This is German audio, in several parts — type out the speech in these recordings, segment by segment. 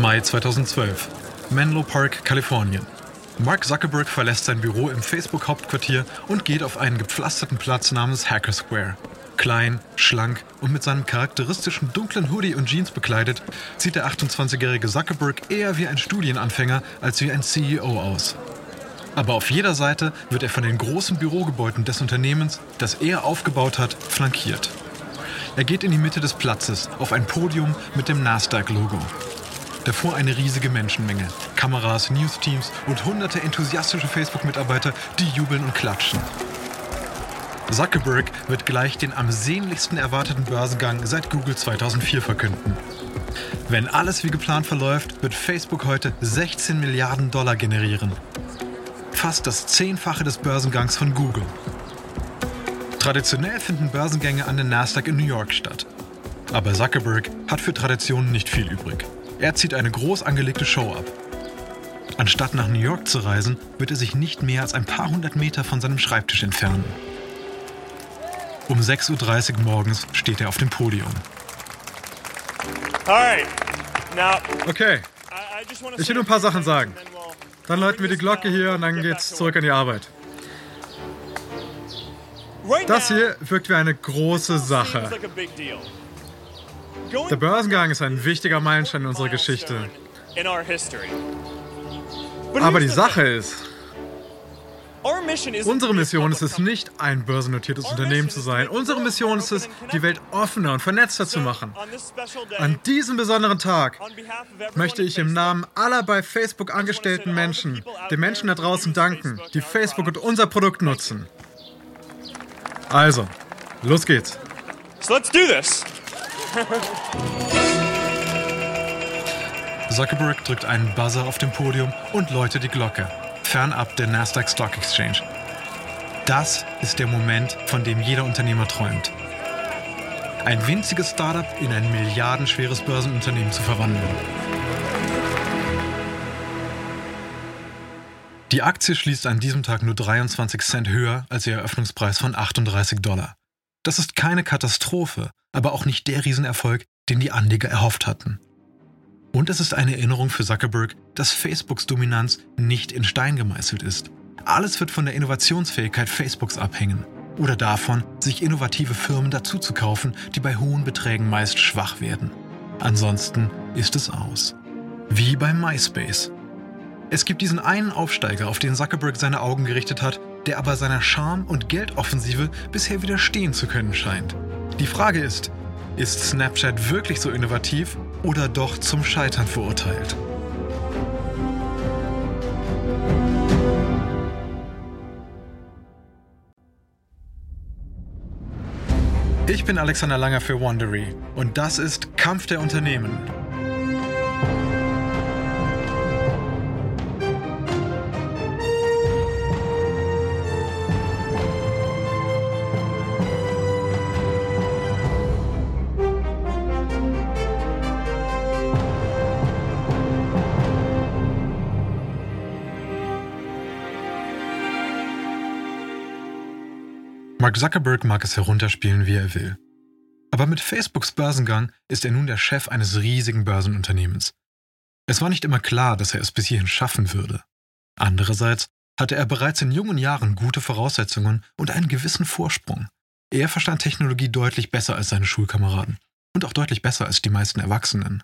Mai 2012. Menlo Park, Kalifornien. Mark Zuckerberg verlässt sein Büro im Facebook-Hauptquartier und geht auf einen gepflasterten Platz namens Hacker Square. Klein, schlank und mit seinem charakteristischen dunklen Hoodie und Jeans bekleidet, sieht der 28-jährige Zuckerberg eher wie ein Studienanfänger als wie ein CEO aus. Aber auf jeder Seite wird er von den großen Bürogebäuden des Unternehmens, das er aufgebaut hat, flankiert. Er geht in die Mitte des Platzes auf ein Podium mit dem Nasdaq-Logo. Davor eine riesige Menschenmenge, Kameras, Newsteams und hunderte enthusiastische Facebook-Mitarbeiter, die jubeln und klatschen. Zuckerberg wird gleich den am sehnlichsten erwarteten Börsengang seit Google 2004 verkünden. Wenn alles wie geplant verläuft, wird Facebook heute 16 Milliarden Dollar generieren. Fast das Zehnfache des Börsengangs von Google. Traditionell finden Börsengänge an den Nasdaq in New York statt. Aber Zuckerberg hat für Traditionen nicht viel übrig. Er zieht eine groß angelegte Show ab. Anstatt nach New York zu reisen, wird er sich nicht mehr als ein paar hundert Meter von seinem Schreibtisch entfernen. Um 6.30 Uhr morgens steht er auf dem Podium. Okay, ich will nur ein paar Sachen sagen. Dann läuten wir die Glocke hier und dann geht's zurück an die Arbeit. Das hier wirkt wie eine große Sache. Der Börsengang ist ein wichtiger Meilenstein in unserer Geschichte. Aber die Sache ist, Unsere Mission ist es nicht, ein börsennotiertes Unternehmen zu sein. Unsere Mission ist es, die Welt offener und vernetzter zu machen. An diesem besonderen Tag möchte ich im Namen aller bei Facebook angestellten Menschen den Menschen da draußen danken, die Facebook und unser Produkt nutzen. Also, los geht's. So let's do this. Zuckerberg drückt einen Buzzer auf dem Podium und läutet die Glocke fernab der Nasdaq Stock Exchange. Das ist der Moment, von dem jeder Unternehmer träumt. Ein winziges Startup in ein milliardenschweres Börsenunternehmen zu verwandeln. Die Aktie schließt an diesem Tag nur 23 Cent höher als ihr Eröffnungspreis von 38 Dollar. Das ist keine Katastrophe, aber auch nicht der Riesenerfolg, den die Anleger erhofft hatten. Und es ist eine Erinnerung für Zuckerberg, dass Facebooks Dominanz nicht in Stein gemeißelt ist. Alles wird von der Innovationsfähigkeit Facebooks abhängen oder davon, sich innovative Firmen dazuzukaufen, die bei hohen Beträgen meist schwach werden. Ansonsten ist es aus. Wie bei MySpace. Es gibt diesen einen Aufsteiger, auf den Zuckerberg seine Augen gerichtet hat, der aber seiner Charme- und Geldoffensive bisher widerstehen zu können scheint. Die Frage ist, ist Snapchat wirklich so innovativ oder doch zum Scheitern verurteilt? Ich bin Alexander Langer für Wondery und das ist Kampf der Unternehmen. Mark Zuckerberg mag es herunterspielen, wie er will. Aber mit Facebooks Börsengang ist er nun der Chef eines riesigen Börsenunternehmens. Es war nicht immer klar, dass er es bis hierhin schaffen würde. Andererseits hatte er bereits in jungen Jahren gute Voraussetzungen und einen gewissen Vorsprung. Er verstand Technologie deutlich besser als seine Schulkameraden und auch deutlich besser als die meisten Erwachsenen.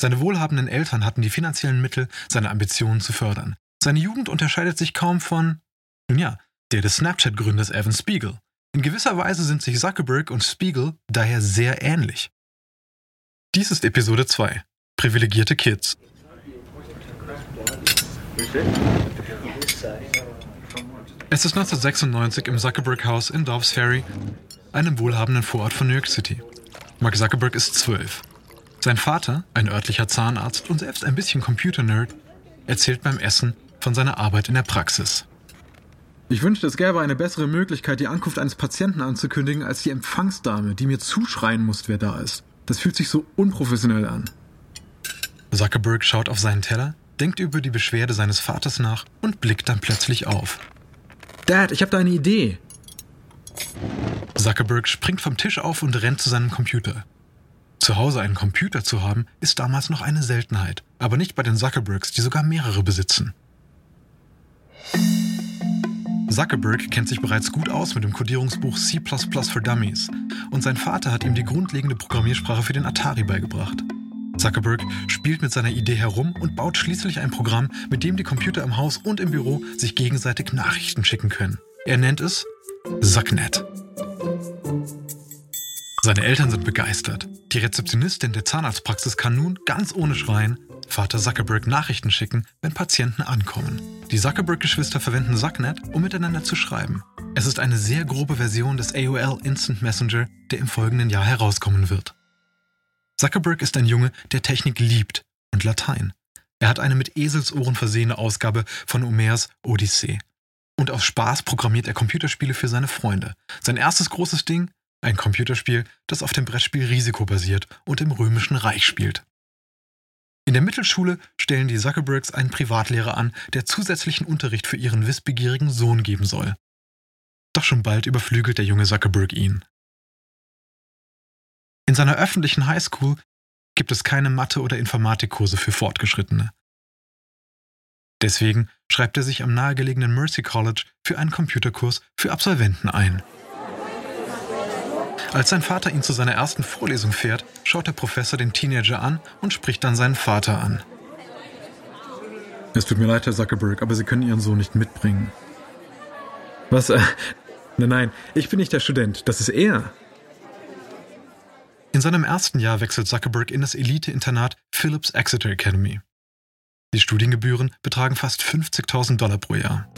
Seine wohlhabenden Eltern hatten die finanziellen Mittel, seine Ambitionen zu fördern. Seine Jugend unterscheidet sich kaum von, nun ja, der des Snapchat-Gründers Evan Spiegel. In gewisser Weise sind sich Zuckerberg und Spiegel daher sehr ähnlich. Dies ist Episode 2. Privilegierte Kids. Es ist 1996 im Zuckerberg-Haus in Dobbs Ferry, einem wohlhabenden Vorort von New York City. Mark Zuckerberg ist zwölf. Sein Vater, ein örtlicher Zahnarzt und selbst ein bisschen Computer-Nerd, erzählt beim Essen von seiner Arbeit in der Praxis. Ich wünschte, es gäbe eine bessere Möglichkeit, die Ankunft eines Patienten anzukündigen, als die Empfangsdame, die mir zuschreien muss, wer da ist. Das fühlt sich so unprofessionell an. Zuckerberg schaut auf seinen Teller, denkt über die Beschwerde seines Vaters nach und blickt dann plötzlich auf. Dad, ich habe da eine Idee. Zuckerberg springt vom Tisch auf und rennt zu seinem Computer. Zu Hause einen Computer zu haben, ist damals noch eine Seltenheit, aber nicht bei den Zuckerbergs, die sogar mehrere besitzen. Zuckerberg kennt sich bereits gut aus mit dem Codierungsbuch C for Dummies und sein Vater hat ihm die grundlegende Programmiersprache für den Atari beigebracht. Zuckerberg spielt mit seiner Idee herum und baut schließlich ein Programm, mit dem die Computer im Haus und im Büro sich gegenseitig Nachrichten schicken können. Er nennt es Zucknet. Seine Eltern sind begeistert. Die Rezeptionistin der Zahnarztpraxis kann nun ganz ohne Schreien Vater Zuckerberg Nachrichten schicken, wenn Patienten ankommen. Die Zuckerberg-Geschwister verwenden Zucknet, um miteinander zu schreiben. Es ist eine sehr grobe Version des AOL Instant Messenger, der im folgenden Jahr herauskommen wird. Zuckerberg ist ein Junge, der Technik liebt und Latein. Er hat eine mit Eselsohren versehene Ausgabe von Homers Odyssee. Und aus Spaß programmiert er Computerspiele für seine Freunde. Sein erstes großes Ding? Ein Computerspiel, das auf dem Brettspiel Risiko basiert und im Römischen Reich spielt. In der Mittelschule stellen die Zuckerbergs einen Privatlehrer an, der zusätzlichen Unterricht für ihren wissbegierigen Sohn geben soll. Doch schon bald überflügelt der junge Zuckerberg ihn. In seiner öffentlichen Highschool gibt es keine Mathe- oder Informatikkurse für Fortgeschrittene. Deswegen schreibt er sich am nahegelegenen Mercy College für einen Computerkurs für Absolventen ein. Als sein Vater ihn zu seiner ersten Vorlesung fährt, schaut der Professor den Teenager an und spricht dann seinen Vater an. Es tut mir leid, Herr Zuckerberg, aber Sie können Ihren Sohn nicht mitbringen. Was? Äh, nein, nein, ich bin nicht der Student, das ist er. In seinem ersten Jahr wechselt Zuckerberg in das Elite-Internat Phillips Exeter Academy. Die Studiengebühren betragen fast 50.000 Dollar pro Jahr.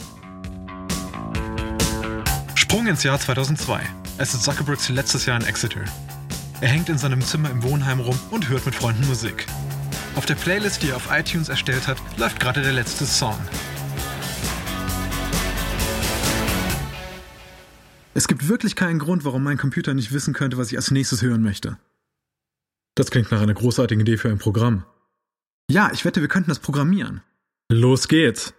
Sprung ins Jahr 2002. Es ist Zuckerbergs letztes Jahr in Exeter. Er hängt in seinem Zimmer im Wohnheim rum und hört mit Freunden Musik. Auf der Playlist, die er auf iTunes erstellt hat, läuft gerade der letzte Song. Es gibt wirklich keinen Grund, warum mein Computer nicht wissen könnte, was ich als nächstes hören möchte. Das klingt nach einer großartigen Idee für ein Programm. Ja, ich wette, wir könnten das programmieren. Los geht's!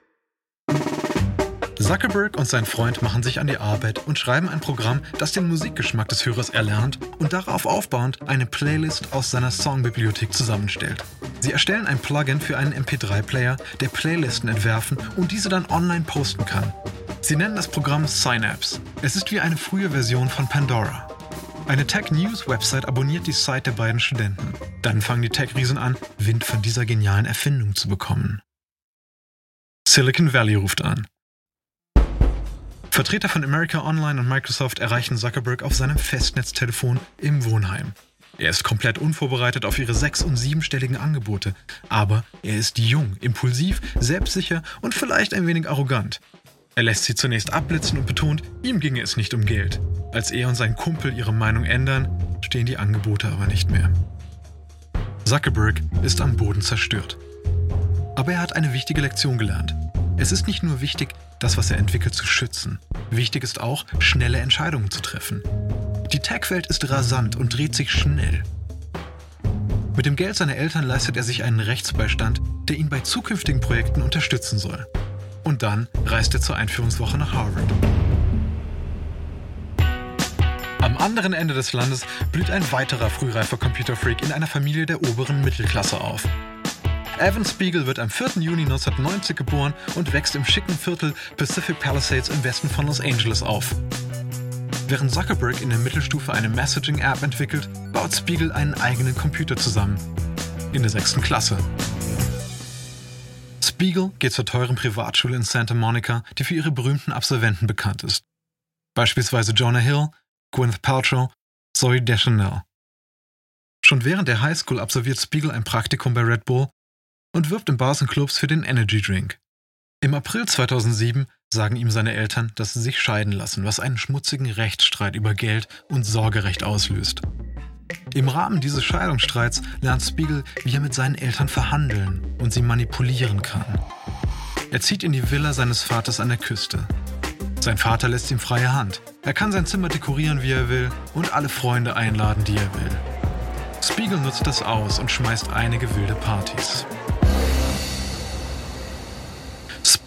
Zuckerberg und sein Freund machen sich an die Arbeit und schreiben ein Programm, das den Musikgeschmack des Hörers erlernt und darauf aufbauend eine Playlist aus seiner Songbibliothek zusammenstellt. Sie erstellen ein Plugin für einen MP3-Player, der Playlisten entwerfen und diese dann online posten kann. Sie nennen das Programm Synapse. Es ist wie eine frühe Version von Pandora. Eine Tech-News-Website abonniert die Site der beiden Studenten. Dann fangen die Tech-Riesen an, Wind von dieser genialen Erfindung zu bekommen. Silicon Valley ruft an. Vertreter von America Online und Microsoft erreichen Zuckerberg auf seinem Festnetztelefon im Wohnheim. Er ist komplett unvorbereitet auf ihre sechs- und siebenstelligen Angebote, aber er ist jung, impulsiv, selbstsicher und vielleicht ein wenig arrogant. Er lässt sie zunächst abblitzen und betont, ihm ginge es nicht um Geld. Als er und sein Kumpel ihre Meinung ändern, stehen die Angebote aber nicht mehr. Zuckerberg ist am Boden zerstört. Aber er hat eine wichtige Lektion gelernt. Es ist nicht nur wichtig, das, was er entwickelt, zu schützen. Wichtig ist auch, schnelle Entscheidungen zu treffen. Die Tech-Welt ist rasant und dreht sich schnell. Mit dem Geld seiner Eltern leistet er sich einen Rechtsbeistand, der ihn bei zukünftigen Projekten unterstützen soll. Und dann reist er zur Einführungswoche nach Harvard. Am anderen Ende des Landes blüht ein weiterer frühreifer Computerfreak in einer Familie der oberen Mittelklasse auf. Evan Spiegel wird am 4. Juni 1990 geboren und wächst im schicken Viertel Pacific Palisades im Westen von Los Angeles auf. Während Zuckerberg in der Mittelstufe eine Messaging-App entwickelt, baut Spiegel einen eigenen Computer zusammen. In der sechsten Klasse. Spiegel geht zur teuren Privatschule in Santa Monica, die für ihre berühmten Absolventen bekannt ist. Beispielsweise Jonah Hill, Gwyneth Paltrow, Zoe Deschanel. Schon während der Highschool absolviert Spiegel ein Praktikum bei Red Bull und wirbt in Bars und Clubs für den Energy Drink. Im April 2007 sagen ihm seine Eltern, dass sie sich scheiden lassen, was einen schmutzigen Rechtsstreit über Geld und Sorgerecht auslöst. Im Rahmen dieses Scheidungsstreits lernt Spiegel, wie er mit seinen Eltern verhandeln und sie manipulieren kann. Er zieht in die Villa seines Vaters an der Küste. Sein Vater lässt ihm freie Hand. Er kann sein Zimmer dekorieren, wie er will und alle Freunde einladen, die er will. Spiegel nutzt das aus und schmeißt einige wilde Partys.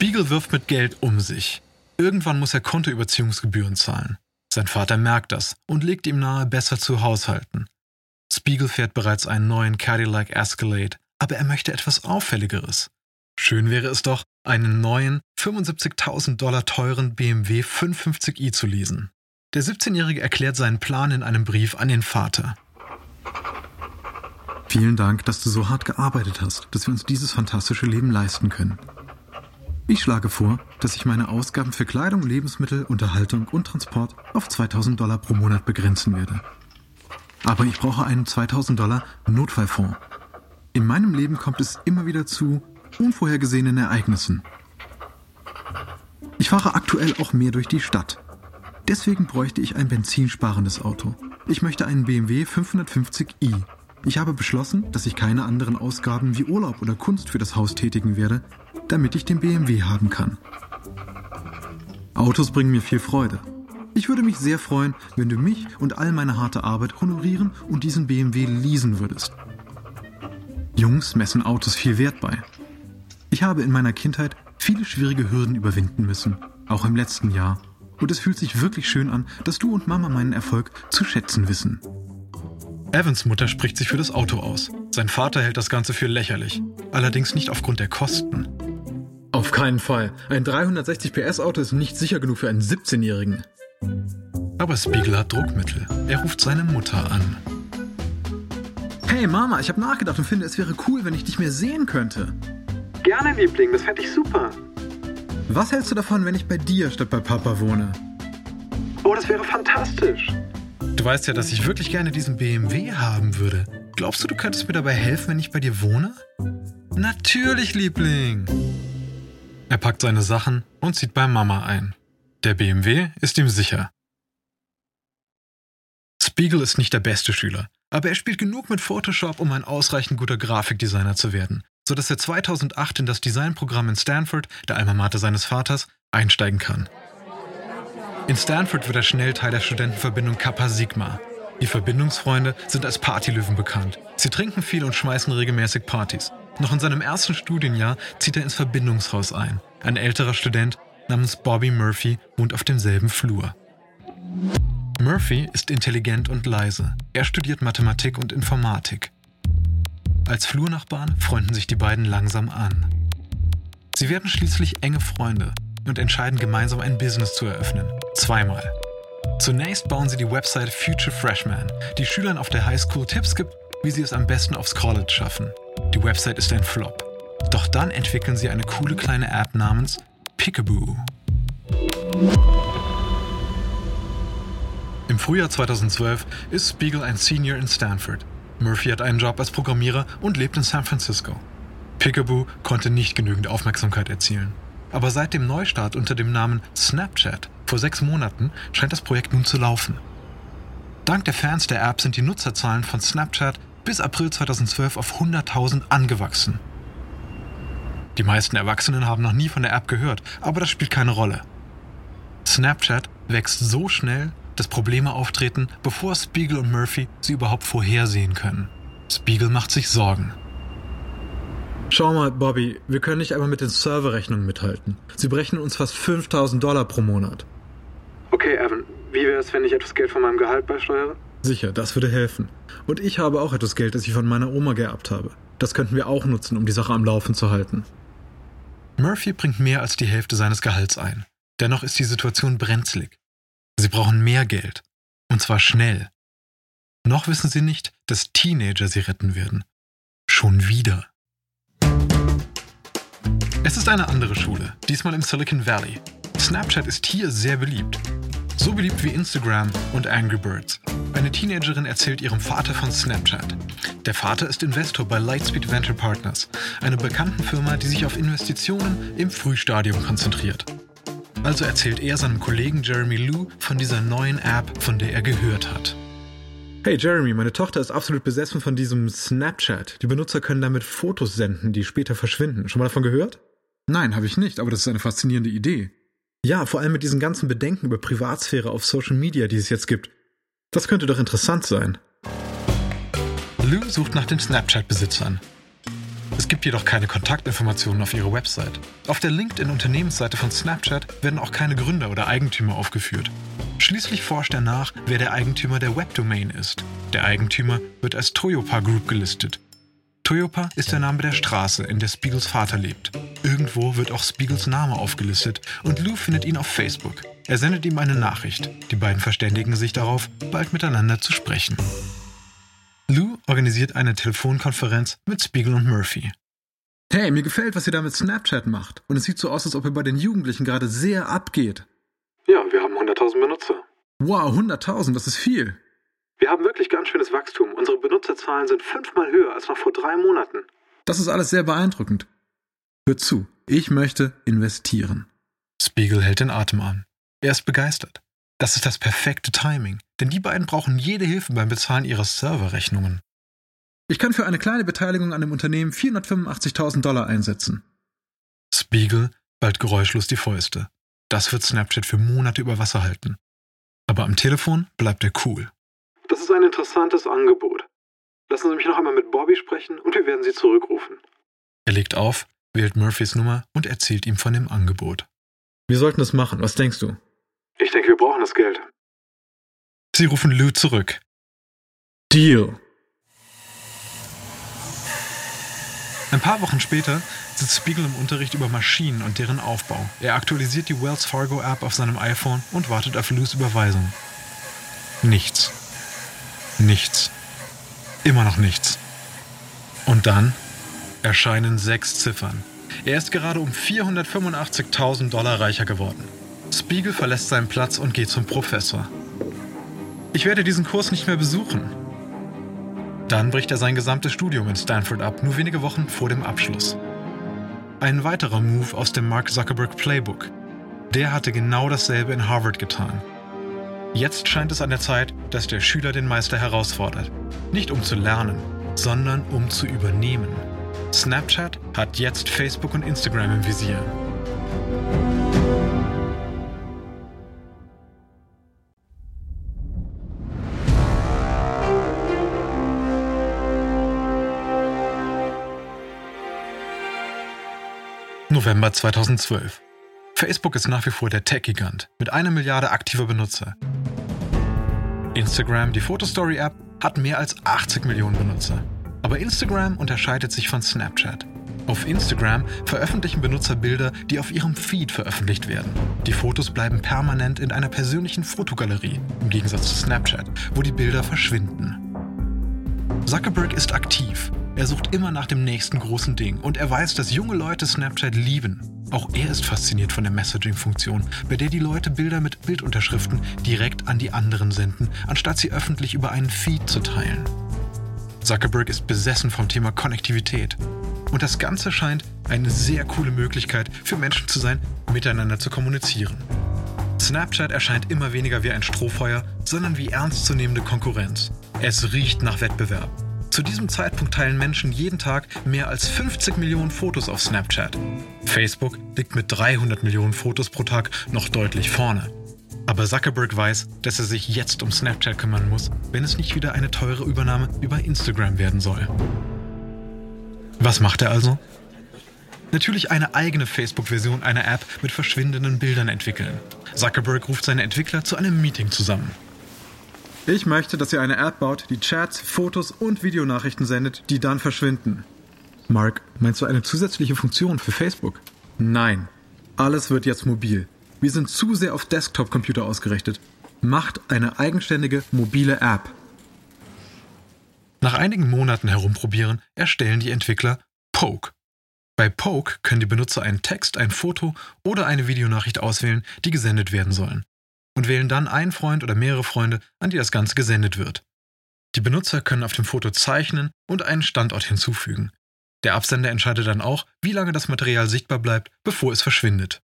Spiegel wirft mit Geld um sich. Irgendwann muss er Kontoüberziehungsgebühren zahlen. Sein Vater merkt das und legt ihm nahe, besser zu haushalten. Spiegel fährt bereits einen neuen Cadillac Escalade, aber er möchte etwas Auffälligeres. Schön wäre es doch, einen neuen, 75.000 Dollar teuren BMW 550i zu leasen. Der 17-Jährige erklärt seinen Plan in einem Brief an den Vater. Vielen Dank, dass du so hart gearbeitet hast, dass wir uns dieses fantastische Leben leisten können. Ich schlage vor, dass ich meine Ausgaben für Kleidung, Lebensmittel, Unterhaltung und Transport auf 2000 Dollar pro Monat begrenzen werde. Aber ich brauche einen 2000 Dollar Notfallfonds. In meinem Leben kommt es immer wieder zu unvorhergesehenen Ereignissen. Ich fahre aktuell auch mehr durch die Stadt. Deswegen bräuchte ich ein benzinsparendes Auto. Ich möchte einen BMW 550i. Ich habe beschlossen, dass ich keine anderen Ausgaben wie Urlaub oder Kunst für das Haus tätigen werde, damit ich den BMW haben kann. Autos bringen mir viel Freude. Ich würde mich sehr freuen, wenn du mich und all meine harte Arbeit honorieren und diesen BMW leasen würdest. Jungs messen Autos viel Wert bei. Ich habe in meiner Kindheit viele schwierige Hürden überwinden müssen, auch im letzten Jahr. Und es fühlt sich wirklich schön an, dass du und Mama meinen Erfolg zu schätzen wissen. Evans Mutter spricht sich für das Auto aus. Sein Vater hält das Ganze für lächerlich. Allerdings nicht aufgrund der Kosten. Auf keinen Fall. Ein 360 PS Auto ist nicht sicher genug für einen 17-Jährigen. Aber Spiegel hat Druckmittel. Er ruft seine Mutter an. Hey Mama, ich habe nachgedacht und finde, es wäre cool, wenn ich dich mehr sehen könnte. Gerne, Liebling, das fände ich super. Was hältst du davon, wenn ich bei dir statt bei Papa wohne? Oh, das wäre fantastisch. Du weißt ja, dass ich wirklich gerne diesen BMW haben würde. Glaubst du, du könntest mir dabei helfen, wenn ich bei dir wohne? Natürlich, Liebling. Er packt seine Sachen und zieht bei Mama ein. Der BMW ist ihm sicher. Spiegel ist nicht der beste Schüler, aber er spielt genug mit Photoshop, um ein ausreichend guter Grafikdesigner zu werden sodass er 2008 in das Designprogramm in Stanford, der Alma Mater seines Vaters, einsteigen kann. In Stanford wird er schnell Teil der Studentenverbindung Kappa Sigma. Die Verbindungsfreunde sind als Partylöwen bekannt. Sie trinken viel und schmeißen regelmäßig Partys. Noch in seinem ersten Studienjahr zieht er ins Verbindungshaus ein. Ein älterer Student namens Bobby Murphy wohnt auf demselben Flur. Murphy ist intelligent und leise. Er studiert Mathematik und Informatik. Als Flurnachbarn freunden sich die beiden langsam an. Sie werden schließlich enge Freunde und entscheiden gemeinsam ein Business zu eröffnen. Zweimal. Zunächst bauen sie die Website Future Freshman, die Schülern auf der Highschool Tipps gibt, wie sie es am besten aufs College schaffen. Die Website ist ein Flop. Doch dann entwickeln sie eine coole kleine App namens Peekaboo. Im Frühjahr 2012 ist Spiegel ein Senior in Stanford Murphy hat einen Job als Programmierer und lebt in San Francisco. Peekaboo konnte nicht genügend Aufmerksamkeit erzielen. Aber seit dem Neustart unter dem Namen Snapchat vor sechs Monaten scheint das Projekt nun zu laufen. Dank der Fans der App sind die Nutzerzahlen von Snapchat bis April 2012 auf 100.000 angewachsen. Die meisten Erwachsenen haben noch nie von der App gehört, aber das spielt keine Rolle. Snapchat wächst so schnell, dass Probleme auftreten, bevor Spiegel und Murphy sie überhaupt vorhersehen können. Spiegel macht sich Sorgen. Schau mal, Bobby, wir können nicht einmal mit den Serverrechnungen mithalten. Sie berechnen uns fast 5000 Dollar pro Monat. Okay, Evan, wie wäre es, wenn ich etwas Geld von meinem Gehalt beisteuere? Sicher, das würde helfen. Und ich habe auch etwas Geld, das ich von meiner Oma geerbt habe. Das könnten wir auch nutzen, um die Sache am Laufen zu halten. Murphy bringt mehr als die Hälfte seines Gehalts ein. Dennoch ist die Situation brenzlig. Sie brauchen mehr Geld. Und zwar schnell. Noch wissen sie nicht, dass Teenager sie retten werden. Schon wieder. Es ist eine andere Schule, diesmal im Silicon Valley. Snapchat ist hier sehr beliebt. So beliebt wie Instagram und Angry Birds. Eine Teenagerin erzählt ihrem Vater von Snapchat. Der Vater ist Investor bei Lightspeed Venture Partners, einer bekannten Firma, die sich auf Investitionen im Frühstadium konzentriert. Also erzählt er seinem Kollegen Jeremy Lou von dieser neuen App, von der er gehört hat. Hey Jeremy, meine Tochter ist absolut besessen von diesem Snapchat. Die Benutzer können damit Fotos senden, die später verschwinden. Schon mal davon gehört? Nein, habe ich nicht, aber das ist eine faszinierende Idee. Ja, vor allem mit diesen ganzen Bedenken über Privatsphäre auf Social Media, die es jetzt gibt. Das könnte doch interessant sein. Lou sucht nach den Snapchat-Besitzern. Es gibt jedoch keine Kontaktinformationen auf ihrer Website. Auf der LinkedIn-Unternehmensseite von Snapchat werden auch keine Gründer oder Eigentümer aufgeführt. Schließlich forscht er nach, wer der Eigentümer der Webdomain ist. Der Eigentümer wird als Toyopa Group gelistet. Toyopa ist der Name der Straße, in der Spiegels Vater lebt. Irgendwo wird auch Spiegels Name aufgelistet und Lou findet ihn auf Facebook. Er sendet ihm eine Nachricht. Die beiden verständigen sich darauf, bald miteinander zu sprechen. Lou organisiert eine Telefonkonferenz mit Spiegel und Murphy. Hey, mir gefällt, was ihr da mit Snapchat macht. Und es sieht so aus, als ob ihr bei den Jugendlichen gerade sehr abgeht. Ja, wir haben 100.000 Benutzer. Wow, 100.000, das ist viel. Wir haben wirklich ganz schönes Wachstum. Unsere Benutzerzahlen sind fünfmal höher als noch vor drei Monaten. Das ist alles sehr beeindruckend. Hört zu, ich möchte investieren. Spiegel hält den Atem an. Er ist begeistert. Das ist das perfekte Timing, denn die beiden brauchen jede Hilfe beim Bezahlen ihrer Serverrechnungen. Ich kann für eine kleine Beteiligung an dem Unternehmen 485.000 Dollar einsetzen. Spiegel bald geräuschlos die Fäuste. Das wird Snapchat für Monate über Wasser halten. Aber am Telefon bleibt er cool. Das ist ein interessantes Angebot. Lassen Sie mich noch einmal mit Bobby sprechen und wir werden Sie zurückrufen. Er legt auf, wählt Murphys Nummer und erzählt ihm von dem Angebot. Wir sollten es machen, was denkst du? Ich denke, wir brauchen das Geld. Sie rufen Lou zurück. Deal. Ein paar Wochen später sitzt Spiegel im Unterricht über Maschinen und deren Aufbau. Er aktualisiert die Wells Fargo App auf seinem iPhone und wartet auf Lou's Überweisung. Nichts. Nichts. Immer noch nichts. Und dann erscheinen sechs Ziffern. Er ist gerade um 485.000 Dollar reicher geworden. Spiegel verlässt seinen Platz und geht zum Professor. Ich werde diesen Kurs nicht mehr besuchen. Dann bricht er sein gesamtes Studium in Stanford ab, nur wenige Wochen vor dem Abschluss. Ein weiterer Move aus dem Mark Zuckerberg Playbook. Der hatte genau dasselbe in Harvard getan. Jetzt scheint es an der Zeit, dass der Schüler den Meister herausfordert. Nicht um zu lernen, sondern um zu übernehmen. Snapchat hat jetzt Facebook und Instagram im Visier. November 2012. Facebook ist nach wie vor der Tech-Gigant mit einer Milliarde aktiver Benutzer. Instagram, die Fotostory-App, hat mehr als 80 Millionen Benutzer. Aber Instagram unterscheidet sich von Snapchat. Auf Instagram veröffentlichen Benutzer Bilder, die auf ihrem Feed veröffentlicht werden. Die Fotos bleiben permanent in einer persönlichen Fotogalerie, im Gegensatz zu Snapchat, wo die Bilder verschwinden. Zuckerberg ist aktiv. Er sucht immer nach dem nächsten großen Ding und er weiß, dass junge Leute Snapchat lieben. Auch er ist fasziniert von der Messaging-Funktion, bei der die Leute Bilder mit Bildunterschriften direkt an die anderen senden, anstatt sie öffentlich über einen Feed zu teilen. Zuckerberg ist besessen vom Thema Konnektivität. Und das Ganze scheint eine sehr coole Möglichkeit für Menschen zu sein, miteinander zu kommunizieren. Snapchat erscheint immer weniger wie ein Strohfeuer, sondern wie ernstzunehmende Konkurrenz. Es riecht nach Wettbewerb. Zu diesem Zeitpunkt teilen Menschen jeden Tag mehr als 50 Millionen Fotos auf Snapchat. Facebook liegt mit 300 Millionen Fotos pro Tag noch deutlich vorne. Aber Zuckerberg weiß, dass er sich jetzt um Snapchat kümmern muss, wenn es nicht wieder eine teure Übernahme über Instagram werden soll. Was macht er also? Natürlich eine eigene Facebook-Version einer App mit verschwindenden Bildern entwickeln. Zuckerberg ruft seine Entwickler zu einem Meeting zusammen. Ich möchte, dass ihr eine App baut, die Chats, Fotos und Videonachrichten sendet, die dann verschwinden. Mark, meinst du eine zusätzliche Funktion für Facebook? Nein. Alles wird jetzt mobil. Wir sind zu sehr auf Desktop-Computer ausgerichtet. Macht eine eigenständige mobile App. Nach einigen Monaten herumprobieren erstellen die Entwickler Poke. Bei Poke können die Benutzer einen Text, ein Foto oder eine Videonachricht auswählen, die gesendet werden sollen. Und wählen dann einen Freund oder mehrere Freunde, an die das Ganze gesendet wird. Die Benutzer können auf dem Foto zeichnen und einen Standort hinzufügen. Der Absender entscheidet dann auch, wie lange das Material sichtbar bleibt, bevor es verschwindet.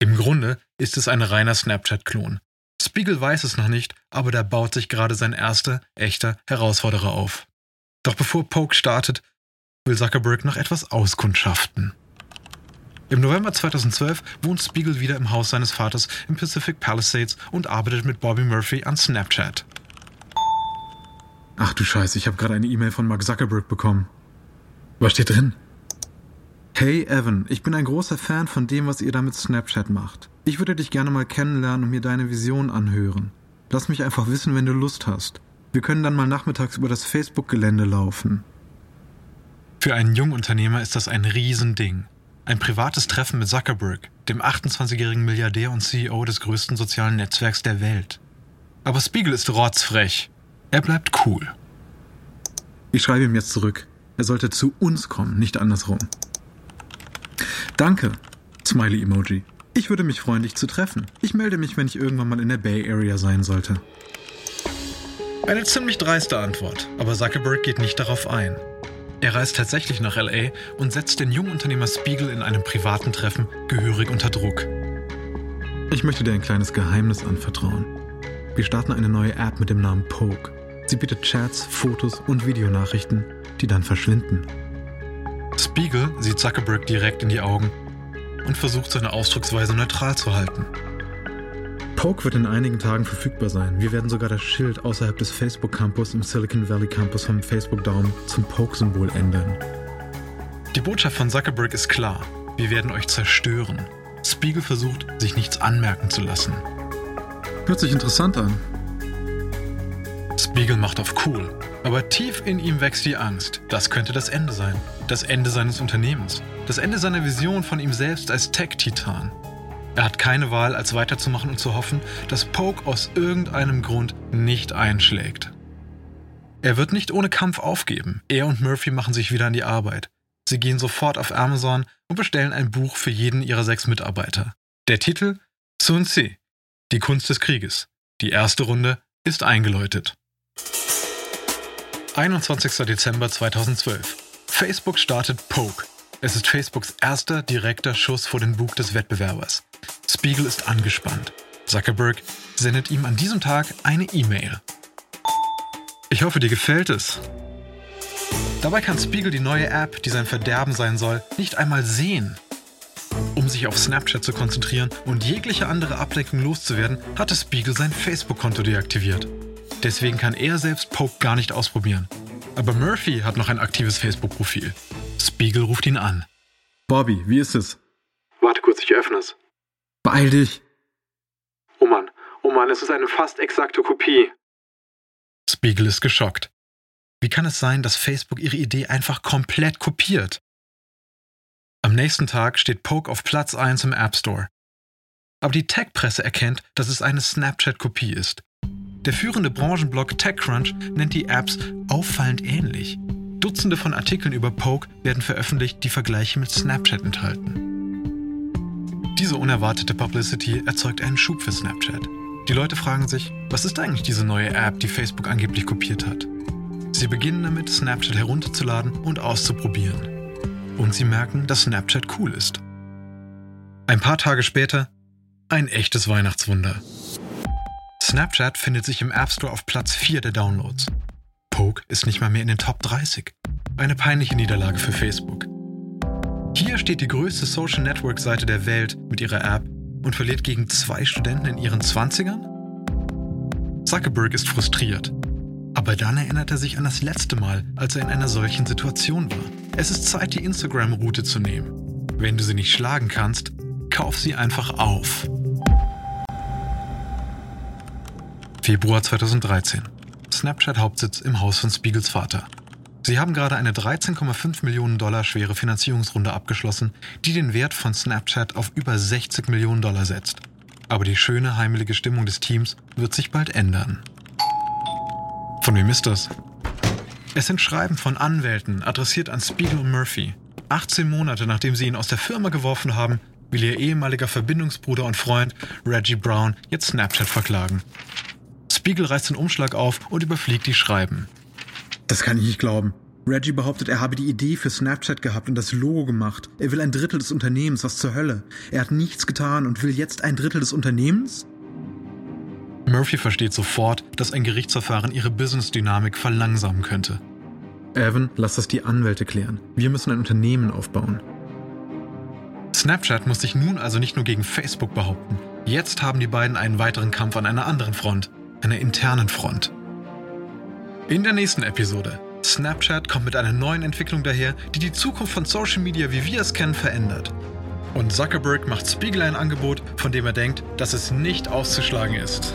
Im Grunde ist es ein reiner Snapchat-Klon. Spiegel weiß es noch nicht, aber da baut sich gerade sein erster, echter Herausforderer auf. Doch bevor Poke startet, will Zuckerberg noch etwas auskundschaften. Im November 2012 wohnt Spiegel wieder im Haus seines Vaters im Pacific Palisades und arbeitet mit Bobby Murphy an Snapchat. Ach du Scheiße, ich habe gerade eine E-Mail von Mark Zuckerberg bekommen. Was steht drin? Hey Evan, ich bin ein großer Fan von dem, was ihr da mit Snapchat macht. Ich würde dich gerne mal kennenlernen und mir deine Vision anhören. Lass mich einfach wissen, wenn du Lust hast. Wir können dann mal nachmittags über das Facebook-Gelände laufen. Für einen Jungunternehmer ist das ein Riesending. Ein privates Treffen mit Zuckerberg, dem 28-jährigen Milliardär und CEO des größten sozialen Netzwerks der Welt. Aber Spiegel ist rotzfrech. Er bleibt cool. Ich schreibe ihm jetzt zurück. Er sollte zu uns kommen, nicht andersrum. Danke, Smiley-Emoji. Ich würde mich freuen, dich zu treffen. Ich melde mich, wenn ich irgendwann mal in der Bay Area sein sollte. Eine ziemlich dreiste Antwort, aber Zuckerberg geht nicht darauf ein. Er reist tatsächlich nach LA und setzt den Jungunternehmer Spiegel in einem privaten Treffen gehörig unter Druck. Ich möchte dir ein kleines Geheimnis anvertrauen. Wir starten eine neue App mit dem Namen Poke. Sie bietet Chats, Fotos und Videonachrichten, die dann verschwinden. Spiegel sieht Zuckerberg direkt in die Augen und versucht seine Ausdrucksweise neutral zu halten. Poke wird in einigen Tagen verfügbar sein. Wir werden sogar das Schild außerhalb des Facebook Campus im Silicon Valley Campus vom Facebook-Daumen zum Poke-Symbol ändern. Die Botschaft von Zuckerberg ist klar. Wir werden euch zerstören. Spiegel versucht, sich nichts anmerken zu lassen. Hört sich interessant an. Spiegel macht auf cool. Aber tief in ihm wächst die Angst. Das könnte das Ende sein. Das Ende seines Unternehmens. Das Ende seiner Vision von ihm selbst als Tech-Titan. Er hat keine Wahl, als weiterzumachen und zu hoffen, dass Poke aus irgendeinem Grund nicht einschlägt. Er wird nicht ohne Kampf aufgeben. Er und Murphy machen sich wieder an die Arbeit. Sie gehen sofort auf Amazon und bestellen ein Buch für jeden ihrer sechs Mitarbeiter. Der Titel Sun Tzu, die Kunst des Krieges. Die erste Runde ist eingeläutet. 21. Dezember 2012. Facebook startet Poke. Es ist Facebooks erster direkter Schuss vor den Bug des Wettbewerbers. Spiegel ist angespannt. Zuckerberg sendet ihm an diesem Tag eine E-Mail. Ich hoffe, dir gefällt es. Dabei kann Spiegel die neue App, die sein Verderben sein soll, nicht einmal sehen. Um sich auf Snapchat zu konzentrieren und jegliche andere Ablenkung loszuwerden, hatte Spiegel sein Facebook-Konto deaktiviert. Deswegen kann er selbst Poke gar nicht ausprobieren. Aber Murphy hat noch ein aktives Facebook-Profil. Spiegel ruft ihn an. Bobby, wie ist es? Warte kurz, ich öffne es. Beeil dich. Oh Mann, oh Mann, es ist eine fast exakte Kopie. Spiegel ist geschockt. Wie kann es sein, dass Facebook ihre Idee einfach komplett kopiert? Am nächsten Tag steht Poke auf Platz 1 im App Store. Aber die Tech-Presse erkennt, dass es eine Snapchat-Kopie ist. Der führende Branchenblog TechCrunch nennt die Apps auffallend ähnlich. Dutzende von Artikeln über Poke werden veröffentlicht, die Vergleiche mit Snapchat enthalten. Diese unerwartete Publicity erzeugt einen Schub für Snapchat. Die Leute fragen sich, was ist eigentlich diese neue App, die Facebook angeblich kopiert hat? Sie beginnen damit, Snapchat herunterzuladen und auszuprobieren. Und sie merken, dass Snapchat cool ist. Ein paar Tage später ein echtes Weihnachtswunder. Snapchat findet sich im App Store auf Platz 4 der Downloads. Poke ist nicht mal mehr in den Top 30. Eine peinliche Niederlage für Facebook. Hier steht die größte Social Network Seite der Welt mit ihrer App und verliert gegen zwei Studenten in ihren 20ern? Zuckerberg ist frustriert. Aber dann erinnert er sich an das letzte Mal, als er in einer solchen Situation war. Es ist Zeit, die Instagram-Route zu nehmen. Wenn du sie nicht schlagen kannst, kauf sie einfach auf. Februar 2013. Snapchat Hauptsitz im Haus von Spiegels Vater. Sie haben gerade eine 13,5 Millionen Dollar schwere Finanzierungsrunde abgeschlossen, die den Wert von Snapchat auf über 60 Millionen Dollar setzt. Aber die schöne, heimelige Stimmung des Teams wird sich bald ändern. Von wem ist das? Es sind Schreiben von Anwälten, adressiert an Spiegel Murphy. 18 Monate nachdem sie ihn aus der Firma geworfen haben, will ihr ehemaliger Verbindungsbruder und Freund Reggie Brown jetzt Snapchat verklagen. Spiegel reißt den Umschlag auf und überfliegt die Schreiben. Das kann ich nicht glauben. Reggie behauptet, er habe die Idee für Snapchat gehabt und das Logo gemacht. Er will ein Drittel des Unternehmens, was zur Hölle. Er hat nichts getan und will jetzt ein Drittel des Unternehmens? Murphy versteht sofort, dass ein Gerichtsverfahren ihre Business-Dynamik verlangsamen könnte. Evan, lass das die Anwälte klären. Wir müssen ein Unternehmen aufbauen. Snapchat muss sich nun also nicht nur gegen Facebook behaupten. Jetzt haben die beiden einen weiteren Kampf an einer anderen Front einer internen Front. In der nächsten Episode. Snapchat kommt mit einer neuen Entwicklung daher, die die Zukunft von Social Media, wie wir es kennen, verändert. Und Zuckerberg macht Spiegel ein Angebot, von dem er denkt, dass es nicht auszuschlagen ist.